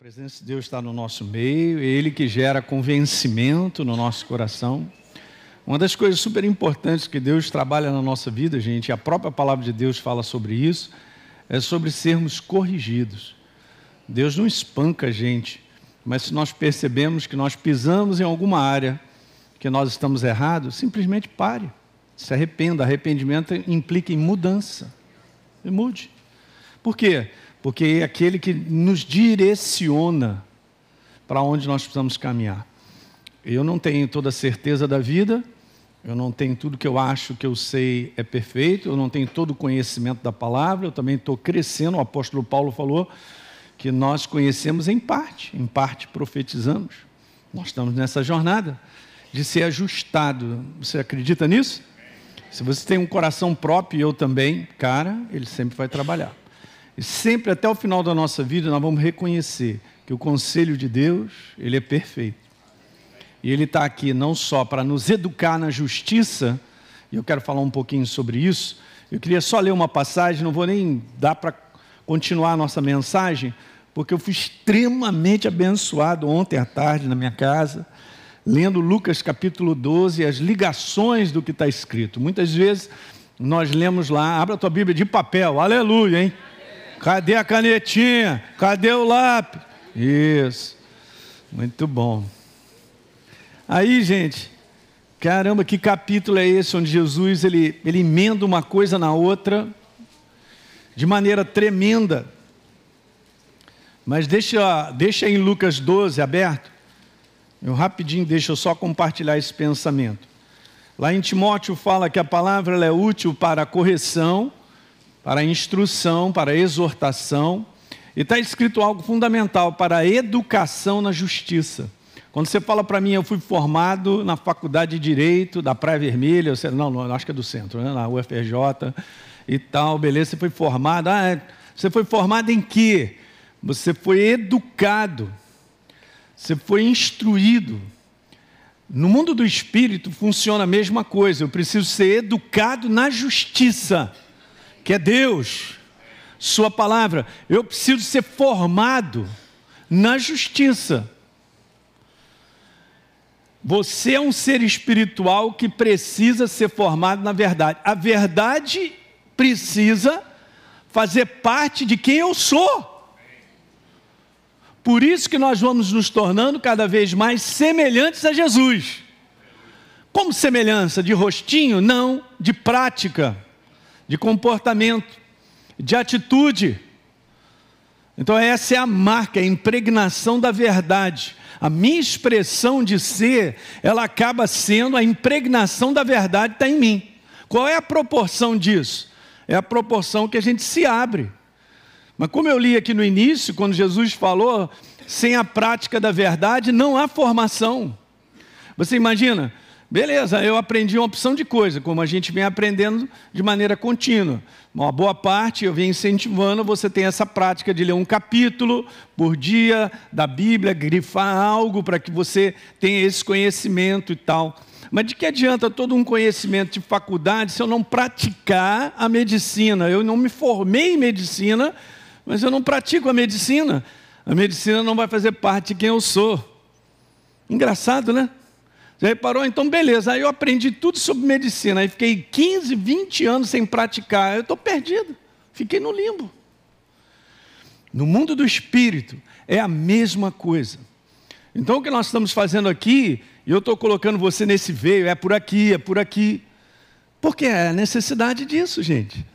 presença de Deus está no nosso meio, é Ele que gera convencimento no nosso coração. Uma das coisas super importantes que Deus trabalha na nossa vida, gente, a própria palavra de Deus fala sobre isso, é sobre sermos corrigidos. Deus não espanca a gente, mas se nós percebemos que nós pisamos em alguma área que nós estamos errados, simplesmente pare, se arrependa. Arrependimento implica em mudança. E mude. Por quê? Porque é aquele que nos direciona para onde nós precisamos caminhar. Eu não tenho toda a certeza da vida, eu não tenho tudo que eu acho que eu sei é perfeito, eu não tenho todo o conhecimento da palavra, eu também estou crescendo. O apóstolo Paulo falou que nós conhecemos em parte, em parte profetizamos. Nós estamos nessa jornada de ser ajustado. Você acredita nisso? Se você tem um coração próprio, eu também, cara, ele sempre vai trabalhar. E sempre até o final da nossa vida nós vamos reconhecer que o conselho de Deus, ele é perfeito. E ele está aqui não só para nos educar na justiça, e eu quero falar um pouquinho sobre isso. Eu queria só ler uma passagem, não vou nem dar para continuar a nossa mensagem, porque eu fui extremamente abençoado ontem à tarde na minha casa, lendo Lucas capítulo 12, as ligações do que está escrito. Muitas vezes nós lemos lá, abra a tua Bíblia de papel, aleluia, hein? Cadê a canetinha? Cadê o lápis? Isso. Muito bom. Aí, gente, caramba, que capítulo é esse onde Jesus ele, ele emenda uma coisa na outra de maneira tremenda. Mas deixa, deixa em Lucas 12 aberto. Eu rapidinho deixa eu só compartilhar esse pensamento. Lá em Timóteo fala que a palavra é útil para a correção, para instrução, para exortação. E está escrito algo fundamental para a educação na justiça. Quando você fala para mim, eu fui formado na Faculdade de Direito da Praia Vermelha, não, não, acho que é do centro, né? na UFRJ e tal, beleza, você foi formado. Ah, é, você foi formado em quê? Você foi educado, você foi instruído. No mundo do espírito funciona a mesma coisa, eu preciso ser educado na justiça que é Deus, Sua palavra. Eu preciso ser formado na justiça. Você é um ser espiritual que precisa ser formado na verdade. A verdade precisa fazer parte de quem eu sou. Por isso que nós vamos nos tornando cada vez mais semelhantes a Jesus. Como semelhança? De rostinho? Não, de prática de comportamento, de atitude. Então, essa é a marca, a impregnação da verdade. A minha expressão de ser, ela acaba sendo a impregnação da verdade está em mim. Qual é a proporção disso? É a proporção que a gente se abre. Mas como eu li aqui no início, quando Jesus falou, sem a prática da verdade não há formação. Você imagina, Beleza, eu aprendi uma opção de coisa, como a gente vem aprendendo de maneira contínua. Uma boa parte eu venho incentivando, você tem essa prática de ler um capítulo por dia da Bíblia, grifar algo para que você tenha esse conhecimento e tal. Mas de que adianta todo um conhecimento de faculdade se eu não praticar a medicina? Eu não me formei em medicina, mas eu não pratico a medicina. A medicina não vai fazer parte de quem eu sou. Engraçado, né? Já reparou? Então, beleza. Aí eu aprendi tudo sobre medicina. Aí fiquei 15, 20 anos sem praticar. Eu estou perdido. Fiquei no limbo. No mundo do espírito, é a mesma coisa. Então, o que nós estamos fazendo aqui, e eu estou colocando você nesse veio, é por aqui, é por aqui. Porque é a necessidade disso, gente.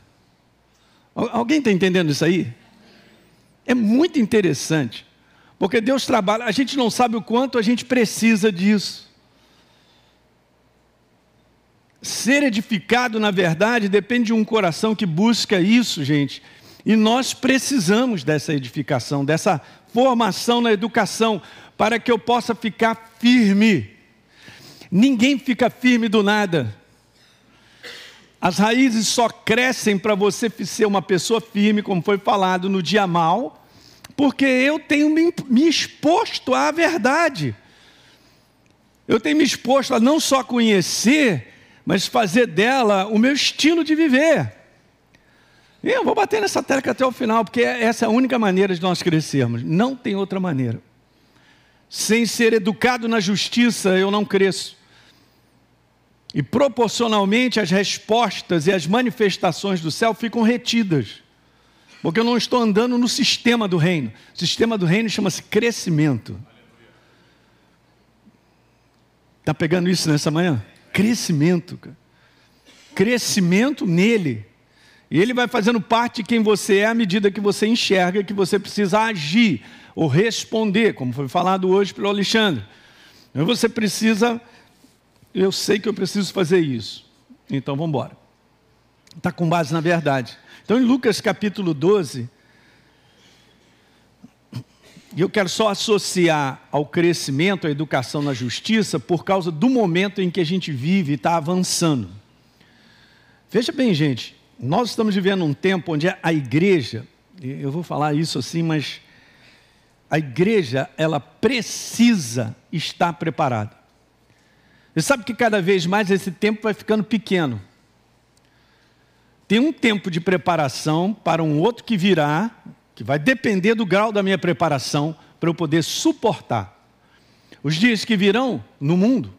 Alguém está entendendo isso aí? É muito interessante. Porque Deus trabalha, a gente não sabe o quanto a gente precisa disso. Ser edificado na verdade depende de um coração que busca isso, gente. E nós precisamos dessa edificação, dessa formação na educação, para que eu possa ficar firme. Ninguém fica firme do nada. As raízes só crescem para você ser uma pessoa firme, como foi falado no dia mal, porque eu tenho me, exposto à verdade. Eu tenho me exposto a não só conhecer, mas fazer dela o meu estilo de viver. Eu vou bater nessa tecla até o final, porque essa é a única maneira de nós crescermos. Não tem outra maneira. Sem ser educado na justiça, eu não cresço. E proporcionalmente as respostas e as manifestações do céu ficam retidas. Porque eu não estou andando no sistema do reino. O sistema do reino chama-se crescimento. Está pegando isso nessa manhã? Crescimento. Crescimento nele. E ele vai fazendo parte de quem você é à medida que você enxerga que você precisa agir ou responder, como foi falado hoje pelo Alexandre. Você precisa, eu sei que eu preciso fazer isso. Então vamos embora. Está com base na verdade. Então em Lucas capítulo 12, eu quero só associar ao crescimento, à educação na justiça, por causa do momento em que a gente vive e está avançando. Veja bem, gente, nós estamos vivendo um tempo onde a igreja, eu vou falar isso assim, mas a igreja, ela precisa estar preparada. Você sabe que cada vez mais esse tempo vai ficando pequeno. Tem um tempo de preparação para um outro que virá, que vai depender do grau da minha preparação para eu poder suportar. Os dias que virão no mundo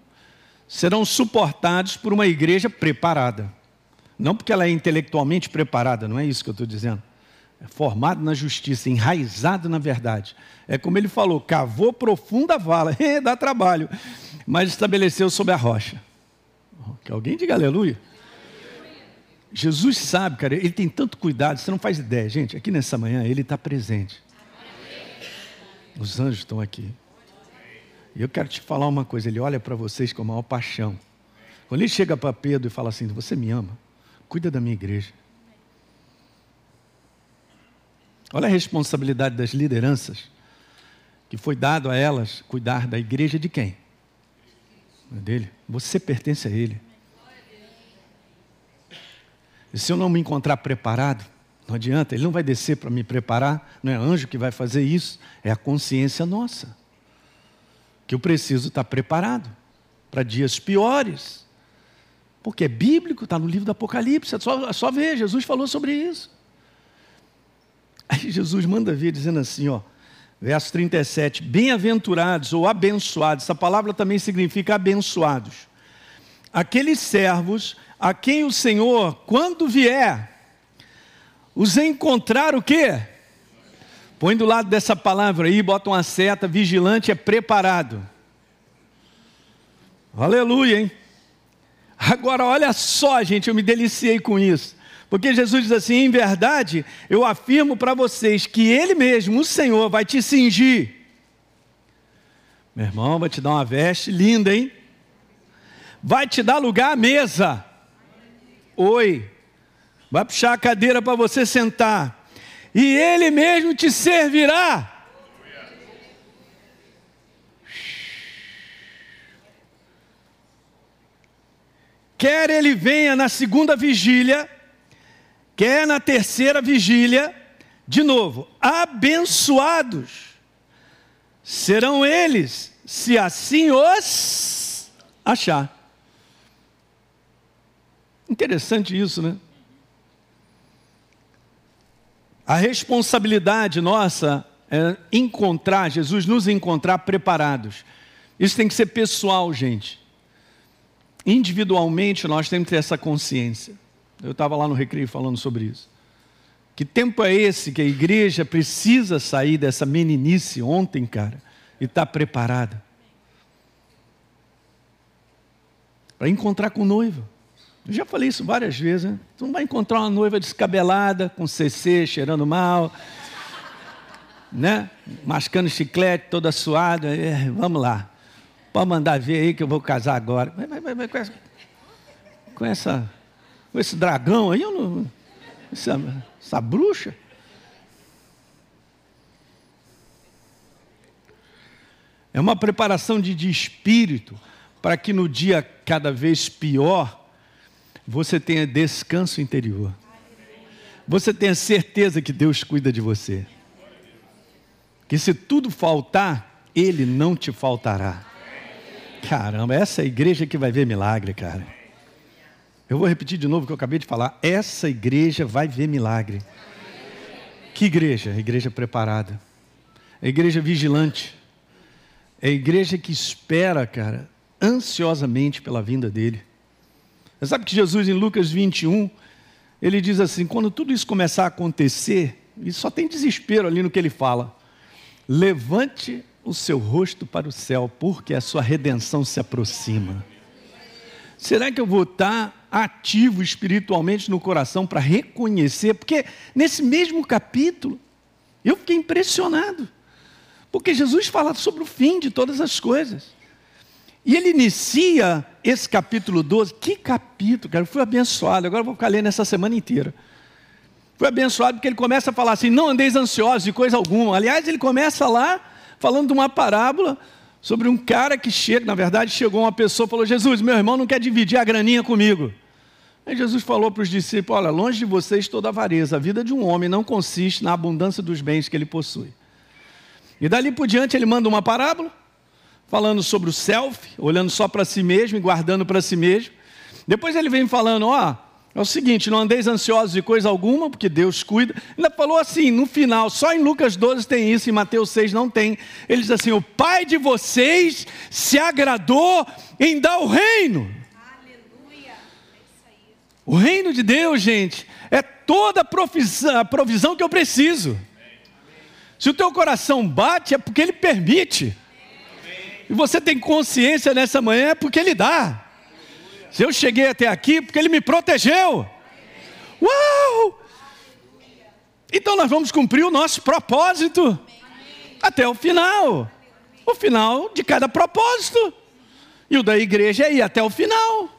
serão suportados por uma igreja preparada. Não porque ela é intelectualmente preparada, não é isso que eu estou dizendo. É formado na justiça, enraizado na verdade. É como ele falou: cavou profunda vala, dá trabalho, mas estabeleceu sobre a rocha. Que alguém diga aleluia. Jesus sabe, cara, ele tem tanto cuidado, você não faz ideia, gente. Aqui nessa manhã, ele está presente. Os anjos estão aqui. E eu quero te falar uma coisa: ele olha para vocês com a maior paixão. Quando ele chega para Pedro e fala assim: Você me ama? Cuida da minha igreja. Olha a responsabilidade das lideranças que foi dado a elas cuidar da igreja de quem? É dele. Você pertence a ele. Se eu não me encontrar preparado, não adianta, ele não vai descer para me preparar, não é anjo que vai fazer isso, é a consciência nossa. Que eu preciso estar preparado para dias piores. Porque é bíblico, está no livro do Apocalipse, é só, é só ver, Jesus falou sobre isso. Aí Jesus manda ver dizendo assim, ó, verso 37, bem-aventurados ou abençoados, essa palavra também significa abençoados. Aqueles servos a quem o Senhor, quando vier, os encontrar o quê? Põe do lado dessa palavra aí, bota uma seta, vigilante é preparado. Aleluia, hein? Agora, olha só, gente, eu me deliciei com isso. Porque Jesus diz assim: em verdade, eu afirmo para vocês que Ele mesmo, o Senhor, vai te cingir. Meu irmão, vai te dar uma veste linda, hein? Vai te dar lugar à mesa. Oi. Vai puxar a cadeira para você sentar. E Ele mesmo te servirá. Quer ele venha na segunda vigília, quer na terceira vigília, de novo, abençoados serão eles, se assim os achar. Interessante isso, né? A responsabilidade nossa é encontrar, Jesus nos encontrar preparados. Isso tem que ser pessoal, gente individualmente nós temos que ter essa consciência. Eu estava lá no recreio falando sobre isso. Que tempo é esse que a igreja precisa sair dessa meninice ontem, cara, e estar tá preparada para encontrar com noiva. Eu já falei isso várias vezes. Né? Tu não vai encontrar uma noiva descabelada, com CC, cheirando mal, né? mascando chiclete, toda suada. É, vamos lá. Pode mandar ver aí que eu vou casar agora. Vai, vai, vai, com, essa, com, essa, com esse dragão aí, eu não, essa, essa bruxa. É uma preparação de, de espírito para que no dia cada vez pior você tenha descanso interior. Você tenha certeza que Deus cuida de você. Que se tudo faltar, Ele não te faltará. Caramba, essa é a igreja que vai ver milagre, cara. Eu vou repetir de novo o que eu acabei de falar. Essa igreja vai ver milagre. Que igreja? A igreja preparada. A igreja vigilante. É a igreja que espera, cara, ansiosamente pela vinda dele. Você sabe que Jesus, em Lucas 21, ele diz assim: quando tudo isso começar a acontecer, e só tem desespero ali no que ele fala, levante o seu rosto para o céu, porque a sua redenção se aproxima. Será que eu vou estar ativo espiritualmente no coração para reconhecer? Porque nesse mesmo capítulo, eu fiquei impressionado. Porque Jesus fala sobre o fim de todas as coisas. E ele inicia esse capítulo 12. Que capítulo, cara? Eu fui abençoado. Agora eu vou ficar lendo essa semana inteira. Fui abençoado porque ele começa a falar assim: não andeis ansiosos de coisa alguma. Aliás, ele começa lá falando de uma parábola sobre um cara que chega, na verdade, chegou uma pessoa e falou: Jesus, meu irmão não quer dividir a graninha comigo. Aí Jesus falou para os discípulos: Olha, longe de vocês toda avareza. A vida de um homem não consiste na abundância dos bens que ele possui. E dali por diante ele manda uma parábola, falando sobre o self, olhando só para si mesmo e guardando para si mesmo. Depois ele vem falando: Ó, é o seguinte, não andeis ansiosos de coisa alguma, porque Deus cuida. Ainda falou assim, no final, só em Lucas 12 tem isso, em Mateus 6 não tem. Ele diz assim: O Pai de vocês se agradou em dar o reino. Aleluia. É o reino de Deus, gente, é toda a provisão, a provisão que eu preciso. Se o teu coração bate, é porque ele permite. E você tem consciência nessa manhã, é porque ele dá. Se eu cheguei até aqui, porque ele me protegeu. Uau! Então nós vamos cumprir o nosso propósito até o final. O final de cada propósito. E o da igreja é ir até o final.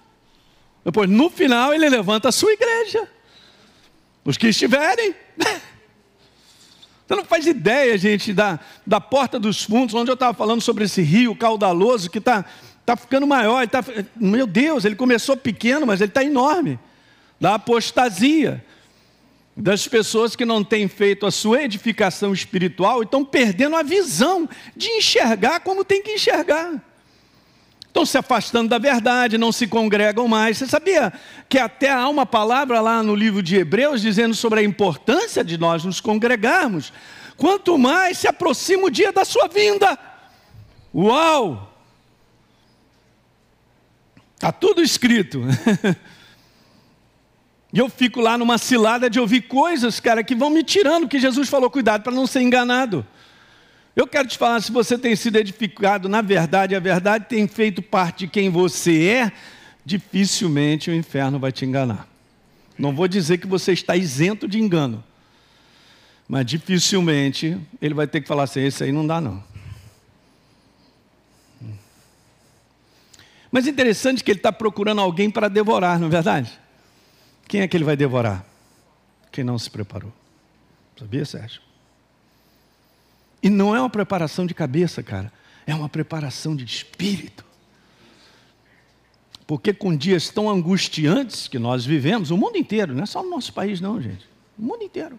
Depois, no final, ele levanta a sua igreja. Os que estiverem. Você não faz ideia, gente, da, da porta dos fundos, onde eu estava falando sobre esse rio caudaloso que está tá ficando maior. Tá, meu Deus, ele começou pequeno, mas ele está enorme. Da apostasia, das pessoas que não têm feito a sua edificação espiritual e estão perdendo a visão de enxergar como tem que enxergar. Estão se afastando da verdade, não se congregam mais. Você sabia que até há uma palavra lá no livro de Hebreus dizendo sobre a importância de nós nos congregarmos? Quanto mais se aproxima o dia da sua vinda. Uau! Está tudo escrito. E eu fico lá numa cilada de ouvir coisas, cara, que vão me tirando, que Jesus falou, cuidado para não ser enganado. Eu quero te falar, se você tem sido edificado na verdade, a verdade tem feito parte de quem você é, dificilmente o inferno vai te enganar. Não vou dizer que você está isento de engano, mas dificilmente ele vai ter que falar assim: esse aí não dá, não. Mas interessante que ele está procurando alguém para devorar, não é verdade? Quem é que ele vai devorar? Quem não se preparou. Sabia, Sérgio? E não é uma preparação de cabeça, cara. É uma preparação de espírito. Porque com dias tão angustiantes que nós vivemos, o mundo inteiro, não é só no nosso país, não, gente. O mundo inteiro.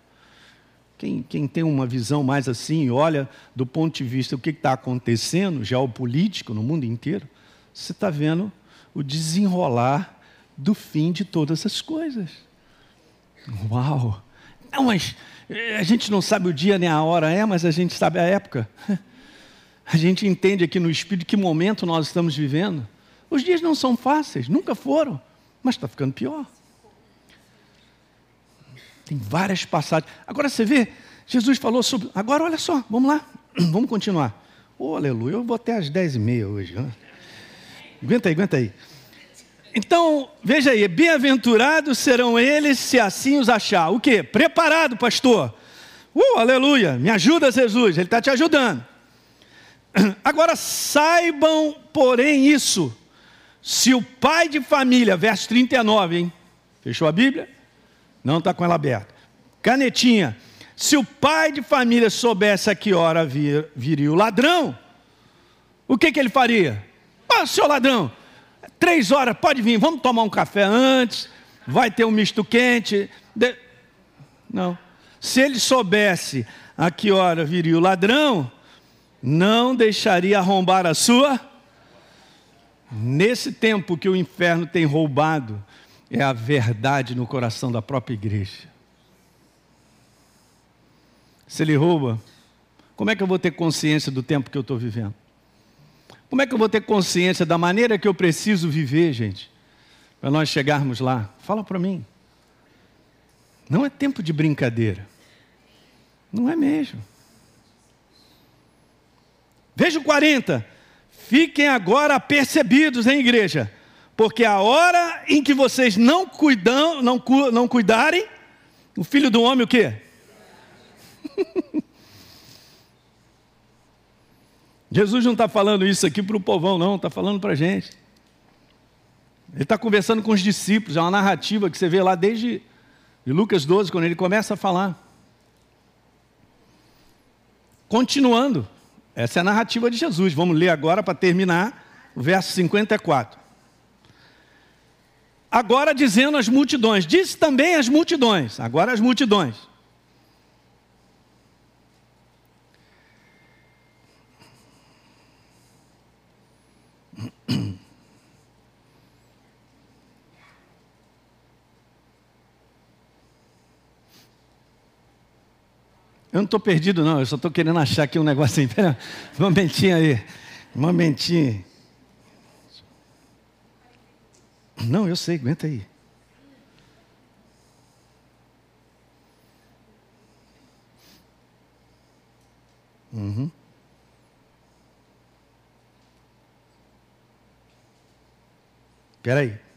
Quem, quem tem uma visão mais assim, olha do ponto de vista do que está acontecendo, geopolítico no mundo inteiro, você está vendo o desenrolar do fim de todas as coisas. Uau! Não, mas a gente não sabe o dia nem a hora é, mas a gente sabe a época. A gente entende aqui no Espírito que momento nós estamos vivendo. Os dias não são fáceis, nunca foram, mas está ficando pior. Tem várias passagens. Agora você vê, Jesus falou sobre. Agora olha só, vamos lá, vamos continuar. Oh, aleluia, eu vou até às dez e meia hoje. Né? Aguenta aí, aguenta aí. Então, veja aí, bem-aventurados serão eles se assim os achar. O quê? Preparado, pastor. Uh, aleluia. Me ajuda, Jesus. Ele está te ajudando. Agora, saibam, porém, isso. Se o pai de família, verso 39, hein? Fechou a Bíblia? Não está com ela aberta. Canetinha. Se o pai de família soubesse a que hora vir, viria o ladrão, o que, que ele faria? Ah, seu ladrão, Três horas, pode vir, vamos tomar um café antes, vai ter um misto quente. De... Não. Se ele soubesse a que hora viria o ladrão, não deixaria arrombar a sua. Nesse tempo que o inferno tem roubado é a verdade no coração da própria igreja. Se ele rouba, como é que eu vou ter consciência do tempo que eu estou vivendo? Como é que eu vou ter consciência da maneira que eu preciso viver, gente, para nós chegarmos lá? Fala para mim. Não é tempo de brincadeira. Não é mesmo. Veja o 40. Fiquem agora percebidos, hein, igreja? Porque a hora em que vocês não cuidam, não, não cuidarem, o filho do homem o quê? Jesus não está falando isso aqui para o povão, não, está falando para a gente. Ele está conversando com os discípulos, é uma narrativa que você vê lá desde Lucas 12, quando ele começa a falar. Continuando, essa é a narrativa de Jesus. Vamos ler agora para terminar o verso 54. Agora dizendo às multidões, disse também às multidões, agora as multidões. Eu não estou perdido, não, eu só estou querendo achar aqui um negocinho. Espera um momentinho aí. Um momentinho. Não, eu sei, aguenta aí. Uhum. Espera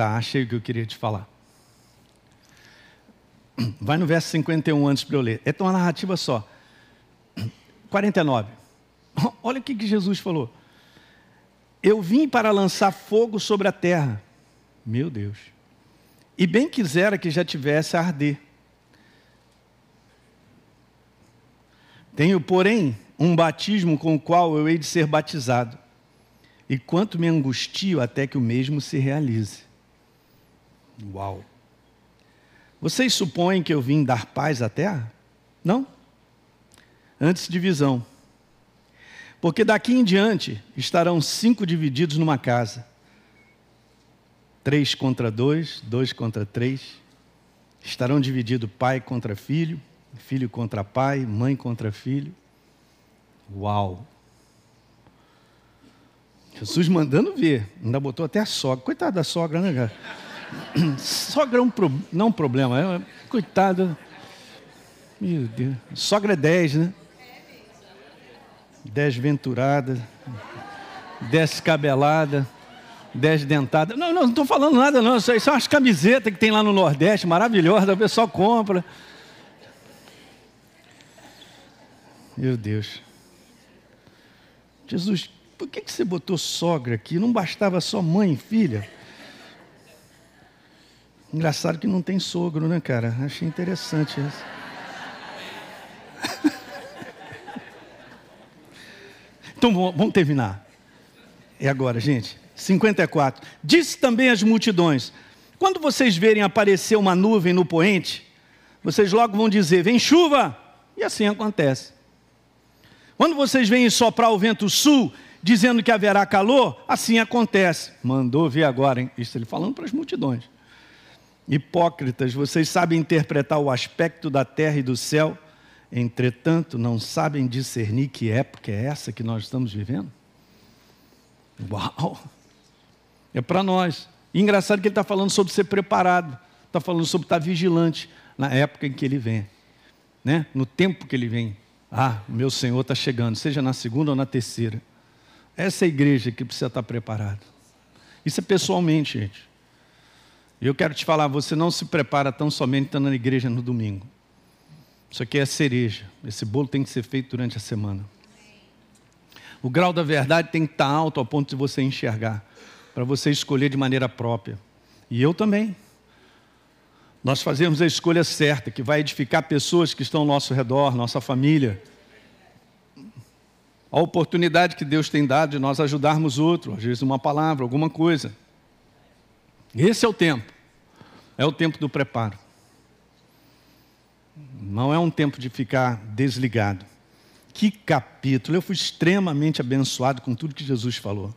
Tá, achei o que eu queria te falar. Vai no verso 51 antes para eu ler. É uma narrativa só. 49. Olha o que Jesus falou. Eu vim para lançar fogo sobre a terra. Meu Deus. E bem quisera que já tivesse a arder. Tenho, porém, um batismo com o qual eu hei de ser batizado. E quanto me angustio até que o mesmo se realize. Uau! Vocês supõem que eu vim dar paz à terra? Não. Antes divisão. Porque daqui em diante estarão cinco divididos numa casa: três contra dois, dois contra três. Estarão divididos pai contra filho, filho contra pai, mãe contra filho. Uau! Jesus mandando ver, ainda botou até a sogra. Coitada da sogra, né, cara? Sogra é um pro... não um problema, é... coitada. Meu Deus. Sogra é 10, né? Desventurada, descabelada, desdentada. Não, não, estou falando nada, não. Isso, são as camisetas que tem lá no Nordeste, maravilhosas, o pessoal compra. Meu Deus. Jesus, por que, que você botou sogra aqui? Não bastava só mãe e filha? Engraçado que não tem sogro, né, cara? Achei interessante isso. então vamos terminar. É agora, gente. 54. Disse também às multidões: quando vocês verem aparecer uma nuvem no poente, vocês logo vão dizer: vem chuva. E assim acontece. Quando vocês veem soprar o vento sul, dizendo que haverá calor, assim acontece. Mandou ver agora, hein? Isso ele falando para as multidões. Hipócritas, vocês sabem interpretar o aspecto da terra e do céu, entretanto, não sabem discernir que época é essa que nós estamos vivendo? Uau! É para nós. E engraçado que ele está falando sobre ser preparado, está falando sobre estar vigilante na época em que ele vem, né? no tempo que ele vem. Ah, meu Senhor está chegando, seja na segunda ou na terceira. Essa é a igreja que precisa estar preparada. Isso é pessoalmente, gente. E eu quero te falar, você não se prepara tão somente estando na igreja no domingo. Isso aqui é cereja. Esse bolo tem que ser feito durante a semana. O grau da verdade tem que estar alto ao ponto de você enxergar, para você escolher de maneira própria. E eu também. Nós fazemos a escolha certa, que vai edificar pessoas que estão ao nosso redor, nossa família. A oportunidade que Deus tem dado de nós ajudarmos outro, às vezes uma palavra, alguma coisa. Esse é o tempo. É o tempo do preparo. Não é um tempo de ficar desligado. que capítulo! Eu fui extremamente abençoado com tudo que Jesus falou.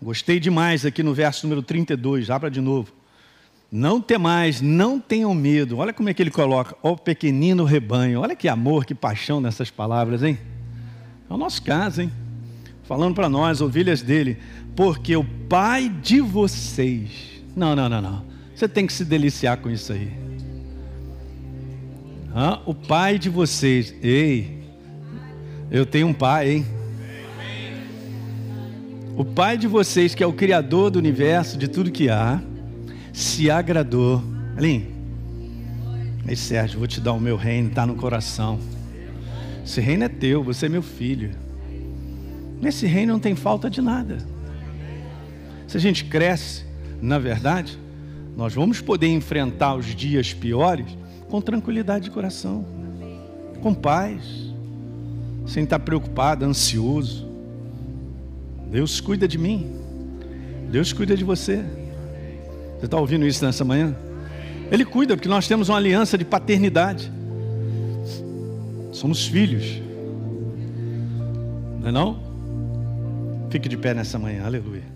Gostei demais aqui no verso número 32, abra de novo. Não temais, não tenham medo. Olha como é que ele coloca, ó pequenino rebanho. Olha que amor, que paixão nessas palavras, hein? É o nosso caso, hein? Falando para nós, ovelhas dele, porque o pai de vocês. Não, não, não, não. Você tem que se deliciar com isso aí. O pai de vocês. Ei, eu tenho um pai, hein? O pai de vocês, que é o criador do universo, de tudo que há se agradou. Aline, aí Sérgio, vou te dar o meu reino, está no coração. Esse reino é teu, você é meu filho. Nesse reino não tem falta de nada. Se a gente cresce, na verdade, nós vamos poder enfrentar os dias piores com tranquilidade de coração, com paz, sem estar preocupado, ansioso. Deus cuida de mim, Deus cuida de você. Você está ouvindo isso nessa manhã? Ele cuida, porque nós temos uma aliança de paternidade. Somos filhos. Não é não? Fique de pé nessa manhã, aleluia.